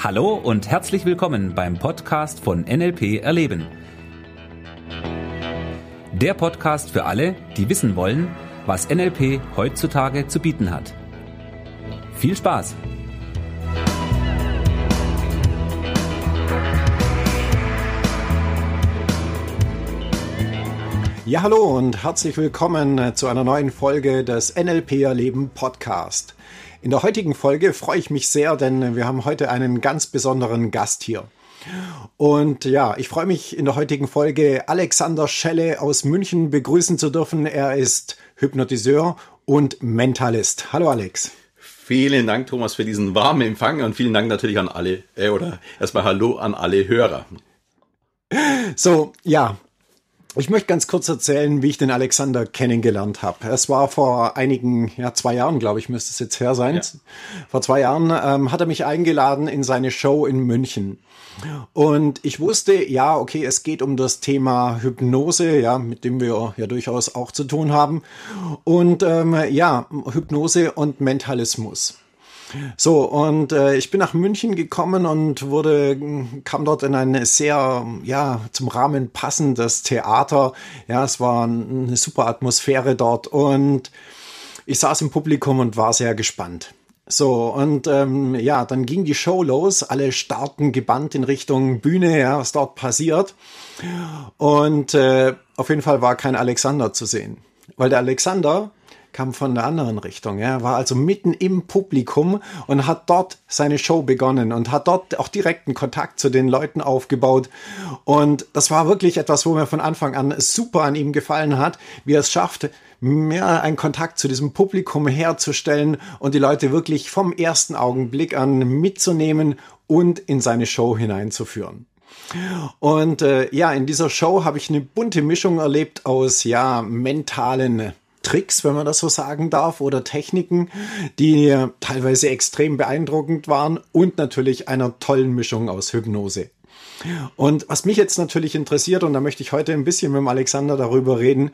Hallo und herzlich willkommen beim Podcast von NLP Erleben. Der Podcast für alle, die wissen wollen, was NLP heutzutage zu bieten hat. Viel Spaß! Ja, hallo und herzlich willkommen zu einer neuen Folge des NLP Erleben Podcast. In der heutigen Folge freue ich mich sehr, denn wir haben heute einen ganz besonderen Gast hier. Und ja, ich freue mich in der heutigen Folge Alexander Schelle aus München begrüßen zu dürfen. Er ist Hypnotiseur und Mentalist. Hallo Alex. Vielen Dank, Thomas, für diesen warmen Empfang und vielen Dank natürlich an alle, äh, oder erstmal Hallo an alle Hörer. So, ja, ich möchte ganz kurz erzählen, wie ich den Alexander kennengelernt habe. Es war vor einigen, ja, zwei Jahren, glaube ich, müsste es jetzt her sein. Ja. Vor zwei Jahren ähm, hat er mich eingeladen in seine Show in München. Und ich wusste, ja, okay, es geht um das Thema Hypnose, ja, mit dem wir ja durchaus auch zu tun haben. Und ähm, ja, Hypnose und Mentalismus. So, und äh, ich bin nach München gekommen und wurde, kam dort in ein sehr, ja, zum Rahmen passendes Theater. Ja, es war eine super Atmosphäre dort und ich saß im Publikum und war sehr gespannt. So, und ähm, ja, dann ging die Show los, alle starten gebannt in Richtung Bühne, ja, was dort passiert. Und äh, auf jeden Fall war kein Alexander zu sehen. Weil der Alexander kam von der anderen Richtung. Er war also mitten im Publikum und hat dort seine Show begonnen und hat dort auch direkten Kontakt zu den Leuten aufgebaut. Und das war wirklich etwas, wo mir von Anfang an super an ihm gefallen hat, wie er es schafft, mehr einen Kontakt zu diesem Publikum herzustellen und die Leute wirklich vom ersten Augenblick an mitzunehmen und in seine Show hineinzuführen. Und äh, ja, in dieser Show habe ich eine bunte Mischung erlebt aus ja mentalen Tricks, wenn man das so sagen darf, oder Techniken, die teilweise extrem beeindruckend waren und natürlich einer tollen Mischung aus Hypnose. Und was mich jetzt natürlich interessiert, und da möchte ich heute ein bisschen mit dem Alexander darüber reden,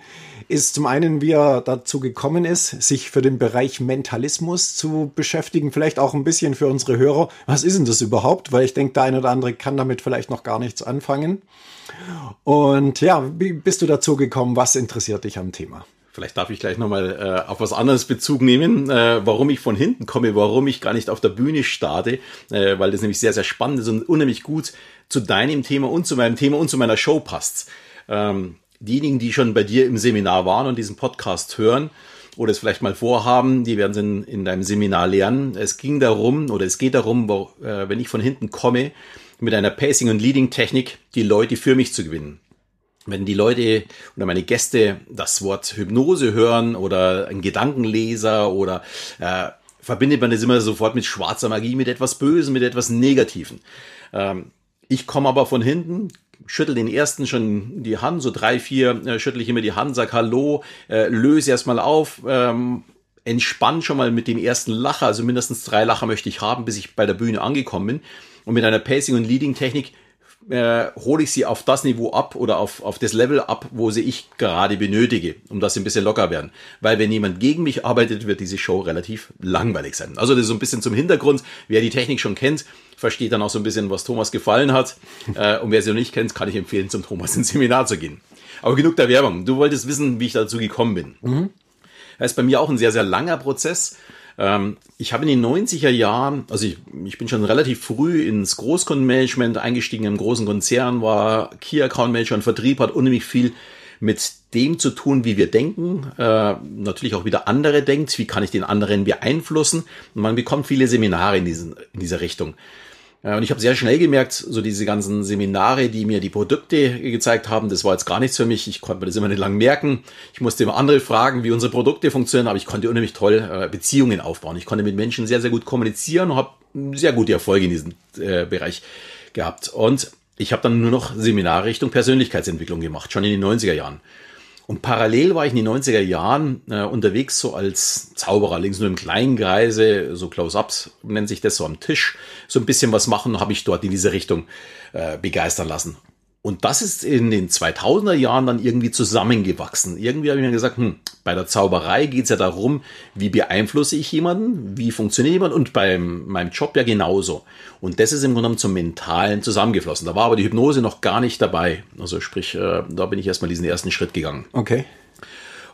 ist zum einen, wie er dazu gekommen ist, sich für den Bereich Mentalismus zu beschäftigen, vielleicht auch ein bisschen für unsere Hörer. Was ist denn das überhaupt? Weil ich denke, der eine oder andere kann damit vielleicht noch gar nichts anfangen. Und ja, wie bist du dazu gekommen? Was interessiert dich am Thema? Vielleicht darf ich gleich nochmal äh, auf was anderes Bezug nehmen, äh, warum ich von hinten komme, warum ich gar nicht auf der Bühne starte, äh, weil das nämlich sehr, sehr spannend ist und unheimlich gut zu deinem Thema und zu meinem Thema und zu meiner Show passt. Ähm, diejenigen, die schon bei dir im Seminar waren und diesen Podcast hören oder es vielleicht mal vorhaben, die werden es in, in deinem Seminar lernen. Es ging darum oder es geht darum, wo, äh, wenn ich von hinten komme, mit einer Pacing- und Leading-Technik die Leute für mich zu gewinnen wenn die Leute oder meine Gäste das Wort Hypnose hören oder ein Gedankenleser oder äh, verbindet man das immer sofort mit schwarzer Magie, mit etwas Bösen, mit etwas Negativen. Ähm, ich komme aber von hinten, schüttel den ersten schon die Hand, so drei, vier äh, schüttel ich immer die Hand, sag Hallo, äh, löse erstmal auf, ähm, entspann schon mal mit dem ersten Lacher, also mindestens drei Lacher möchte ich haben, bis ich bei der Bühne angekommen bin. Und mit einer Pacing- und Leading-Technik äh, hole ich sie auf das Niveau ab oder auf, auf das Level ab, wo sie ich gerade benötige, um dass sie ein bisschen locker werden. Weil wenn jemand gegen mich arbeitet, wird diese Show relativ langweilig sein. Also das ist so ein bisschen zum Hintergrund. Wer die Technik schon kennt, versteht dann auch so ein bisschen, was Thomas gefallen hat. Äh, und wer sie noch nicht kennt, kann ich empfehlen, zum Thomas ins Seminar zu gehen. Aber genug der Werbung. Du wolltest wissen, wie ich dazu gekommen bin. Mhm. Das ist bei mir auch ein sehr, sehr langer Prozess. Ähm, ich habe in den 90er Jahren, also ich, ich bin schon relativ früh ins Großkundenmanagement eingestiegen im großen Konzern, war Key Account Manager und Vertrieb, hat unheimlich viel mit dem zu tun, wie wir denken, äh, natürlich auch wieder andere denkt, wie kann ich den anderen beeinflussen. Und man bekommt viele Seminare in, diesen, in dieser Richtung. Und ich habe sehr schnell gemerkt, so diese ganzen Seminare, die mir die Produkte gezeigt haben, das war jetzt gar nichts für mich. Ich konnte mir das immer nicht lang merken. Ich musste immer andere fragen, wie unsere Produkte funktionieren, aber ich konnte unheimlich toll äh, Beziehungen aufbauen. Ich konnte mit Menschen sehr, sehr gut kommunizieren und habe sehr gute Erfolge in diesem äh, Bereich gehabt. Und ich habe dann nur noch Seminare Richtung Persönlichkeitsentwicklung gemacht, schon in den 90er Jahren. Und parallel war ich in den 90er Jahren äh, unterwegs, so als Zauberer, links nur im kleinen Kreise, so Close-Ups nennt sich das, so am Tisch, so ein bisschen was machen, habe ich dort in diese Richtung äh, begeistern lassen. Und das ist in den 2000er Jahren dann irgendwie zusammengewachsen. Irgendwie habe ich mir gesagt, hm, bei der Zauberei geht es ja darum, wie beeinflusse ich jemanden, wie funktioniert jemand und bei meinem Job ja genauso. Und das ist im Grunde genommen zum Mentalen zusammengeflossen. Da war aber die Hypnose noch gar nicht dabei. Also sprich, äh, da bin ich erstmal diesen ersten Schritt gegangen. Okay.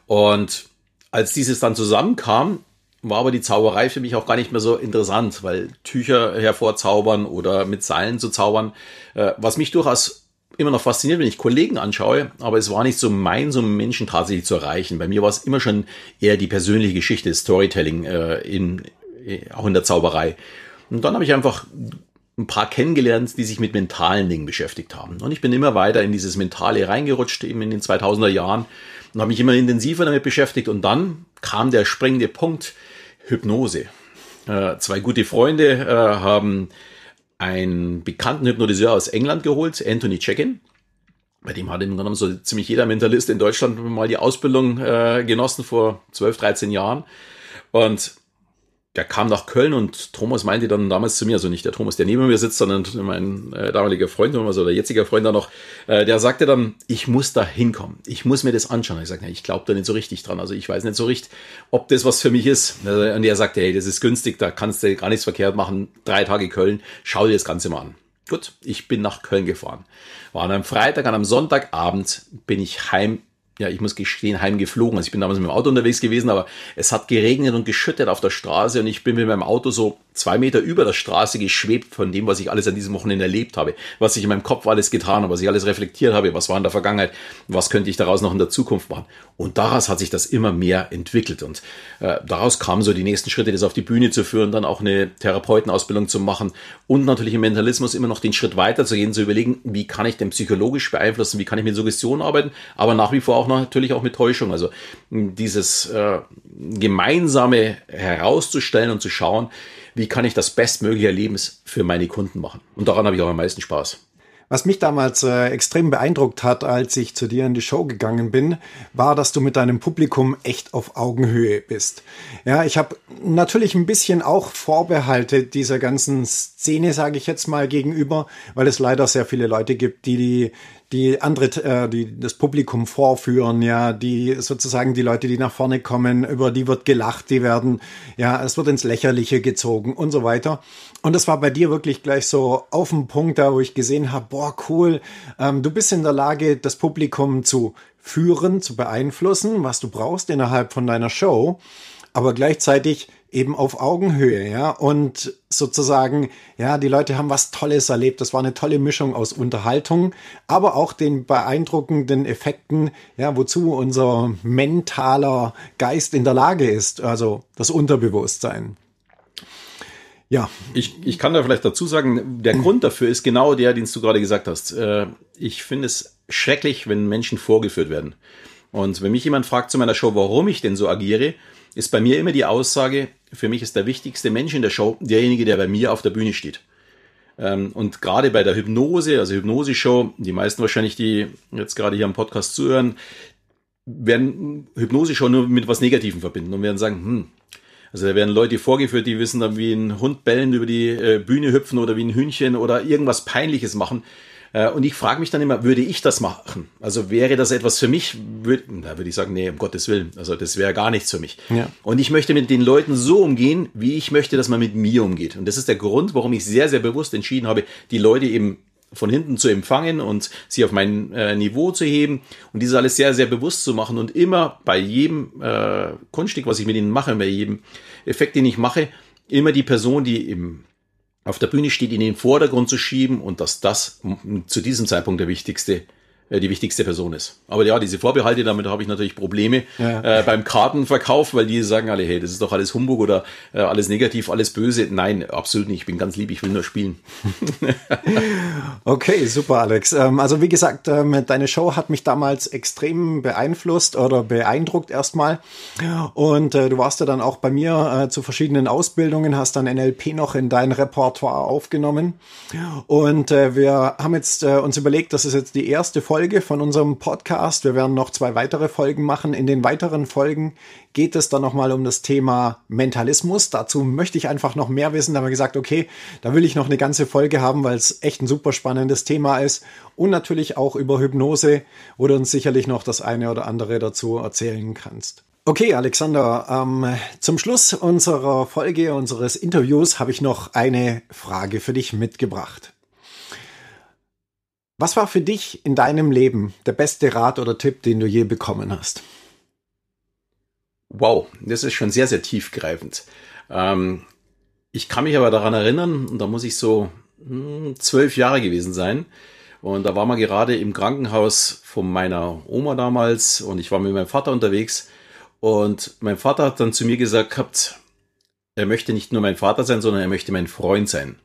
Und als dieses dann zusammenkam, war aber die Zauberei für mich auch gar nicht mehr so interessant, weil Tücher hervorzaubern oder mit Seilen zu zaubern, äh, was mich durchaus immer noch fasziniert, wenn ich Kollegen anschaue, aber es war nicht so mein, so Menschen tatsächlich zu erreichen. Bei mir war es immer schon eher die persönliche Geschichte, Storytelling, äh, in, äh, auch in der Zauberei. Und dann habe ich einfach ein paar kennengelernt, die sich mit mentalen Dingen beschäftigt haben. Und ich bin immer weiter in dieses Mentale reingerutscht, eben in den 2000er Jahren und habe mich immer intensiver damit beschäftigt. Und dann kam der springende Punkt, Hypnose. Äh, zwei gute Freunde äh, haben einen bekannten Hypnotiseur aus England geholt, Anthony Checkin. Bei dem hat im Grunde genommen so ziemlich jeder Mentalist in Deutschland mal die Ausbildung äh, genossen vor 12, 13 Jahren. Und der kam nach Köln und Thomas meinte dann damals zu mir, also nicht der Thomas, der neben mir sitzt, sondern mein äh, damaliger Freund, also der jetziger Freund da noch, äh, der sagte dann, ich muss da hinkommen, ich muss mir das anschauen. Ich sagte, ich glaube da nicht so richtig dran, also ich weiß nicht so richtig, ob das was für mich ist. Und er sagte, hey, das ist günstig, da kannst du gar nichts verkehrt machen, drei Tage Köln, schau dir das Ganze mal an. Gut, ich bin nach Köln gefahren. War an einem Freitag, an einem Sonntagabend bin ich heim ja, ich muss gestehen, heimgeflogen. Also ich bin damals mit dem Auto unterwegs gewesen, aber es hat geregnet und geschüttet auf der Straße und ich bin mit meinem Auto so zwei Meter über der Straße geschwebt von dem, was ich alles an diesem Wochenende erlebt habe, was ich in meinem Kopf alles getan habe, was ich alles reflektiert habe, was war in der Vergangenheit, was könnte ich daraus noch in der Zukunft machen. Und daraus hat sich das immer mehr entwickelt und äh, daraus kamen so die nächsten Schritte, das auf die Bühne zu führen, dann auch eine Therapeutenausbildung zu machen und natürlich im Mentalismus immer noch den Schritt weiter zu gehen, zu überlegen, wie kann ich denn psychologisch beeinflussen, wie kann ich mit Suggestionen arbeiten, aber nach wie vor auch natürlich auch mit Täuschung. Also dieses äh, gemeinsame herauszustellen und zu schauen, wie kann ich das bestmögliche Erlebnis für meine Kunden machen. Und daran habe ich auch am meisten Spaß. Was mich damals äh, extrem beeindruckt hat, als ich zu dir in die Show gegangen bin, war, dass du mit deinem Publikum echt auf Augenhöhe bist. Ja, ich habe natürlich ein bisschen auch Vorbehalte dieser ganzen Szene, sage ich jetzt mal, gegenüber, weil es leider sehr viele Leute gibt, die die die andere, äh, die das Publikum vorführen, ja, die sozusagen die Leute, die nach vorne kommen, über die wird gelacht, die werden, ja, es wird ins Lächerliche gezogen und so weiter. Und das war bei dir wirklich gleich so auf dem Punkt, da wo ich gesehen habe, boah, cool, ähm, du bist in der Lage, das Publikum zu führen, zu beeinflussen, was du brauchst innerhalb von deiner Show, aber gleichzeitig eben auf Augenhöhe, ja, und sozusagen, ja, die Leute haben was Tolles erlebt. Das war eine tolle Mischung aus Unterhaltung, aber auch den beeindruckenden Effekten, ja, wozu unser mentaler Geist in der Lage ist, also das Unterbewusstsein. Ja. Ich, ich kann da vielleicht dazu sagen, der Grund dafür ist genau der, den du gerade gesagt hast. Äh, ich finde es schrecklich, wenn Menschen vorgeführt werden. Und wenn mich jemand fragt zu meiner Show, warum ich denn so agiere, ist bei mir immer die Aussage, für mich ist der wichtigste Mensch in der Show derjenige, der bei mir auf der Bühne steht. Ähm, und gerade bei der Hypnose, also Hypnose-Show, die meisten wahrscheinlich, die jetzt gerade hier am Podcast zuhören, werden Hypnose-Show nur mit was Negativem verbinden und werden sagen, hm, also da werden Leute vorgeführt, die wissen dann, wie ein Hund bellen über die äh, Bühne hüpfen oder wie ein Hühnchen oder irgendwas Peinliches machen. Äh, und ich frage mich dann immer, würde ich das machen? Also wäre das etwas für mich? Würde, da würde ich sagen, nee, um Gottes Willen. Also das wäre gar nichts für mich. Ja. Und ich möchte mit den Leuten so umgehen, wie ich möchte, dass man mit mir umgeht. Und das ist der Grund, warum ich sehr, sehr bewusst entschieden habe, die Leute eben von hinten zu empfangen und sie auf mein äh, Niveau zu heben und dieses alles sehr, sehr bewusst zu machen und immer bei jedem äh, Kunststück, was ich mit ihnen mache, bei jedem Effekt, den ich mache, immer die Person, die im auf der Bühne steht, in den Vordergrund zu schieben und dass das zu diesem Zeitpunkt der wichtigste die wichtigste Person ist. Aber ja, diese Vorbehalte, damit habe ich natürlich Probleme ja. äh, beim Kartenverkauf, weil die sagen alle, hey, das ist doch alles Humbug oder äh, alles negativ, alles böse. Nein, absolut nicht. Ich bin ganz lieb, ich will nur spielen. okay, super, Alex. Ähm, also wie gesagt, ähm, deine Show hat mich damals extrem beeinflusst oder beeindruckt erstmal. Und äh, du warst ja dann auch bei mir äh, zu verschiedenen Ausbildungen, hast dann NLP noch in dein Repertoire aufgenommen. Und äh, wir haben jetzt äh, uns überlegt, das ist jetzt die erste Folge, Folge von unserem Podcast. Wir werden noch zwei weitere Folgen machen. In den weiteren Folgen geht es dann nochmal um das Thema Mentalismus. Dazu möchte ich einfach noch mehr wissen. Da haben wir gesagt, okay, da will ich noch eine ganze Folge haben, weil es echt ein super spannendes Thema ist. Und natürlich auch über Hypnose, wo du uns sicherlich noch das eine oder andere dazu erzählen kannst. Okay, Alexander, ähm, zum Schluss unserer Folge, unseres Interviews, habe ich noch eine Frage für dich mitgebracht. Was war für dich in deinem Leben der beste Rat oder Tipp, den du je bekommen hast? Wow, das ist schon sehr, sehr tiefgreifend. Ähm, ich kann mich aber daran erinnern, und da muss ich so hm, zwölf Jahre gewesen sein. Und da war man gerade im Krankenhaus von meiner Oma damals und ich war mit meinem Vater unterwegs. Und mein Vater hat dann zu mir gesagt gehabt, er möchte nicht nur mein Vater sein, sondern er möchte mein Freund sein.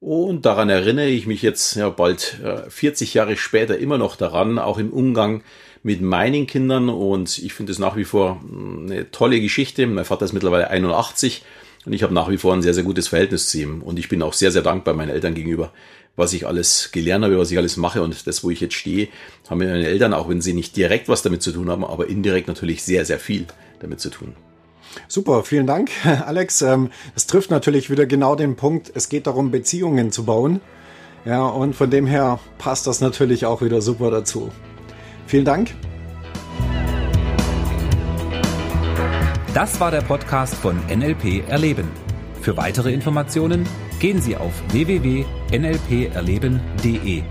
Und daran erinnere ich mich jetzt ja bald äh, 40 Jahre später immer noch daran, auch im Umgang mit meinen Kindern. Und ich finde es nach wie vor hm, eine tolle Geschichte. Mein Vater ist mittlerweile 81 und ich habe nach wie vor ein sehr, sehr gutes Verhältnis zu ihm. Und ich bin auch sehr, sehr dankbar meinen Eltern gegenüber, was ich alles gelernt habe, was ich alles mache. Und das, wo ich jetzt stehe, haben meine Eltern, auch wenn sie nicht direkt was damit zu tun haben, aber indirekt natürlich sehr, sehr viel damit zu tun. Super, vielen Dank, Alex. Ähm, es trifft natürlich wieder genau den Punkt. Es geht darum, Beziehungen zu bauen. Ja, und von dem her passt das natürlich auch wieder super dazu. Vielen Dank. Das war der Podcast von NLP Erleben. Für weitere Informationen gehen Sie auf www.nlperleben.de.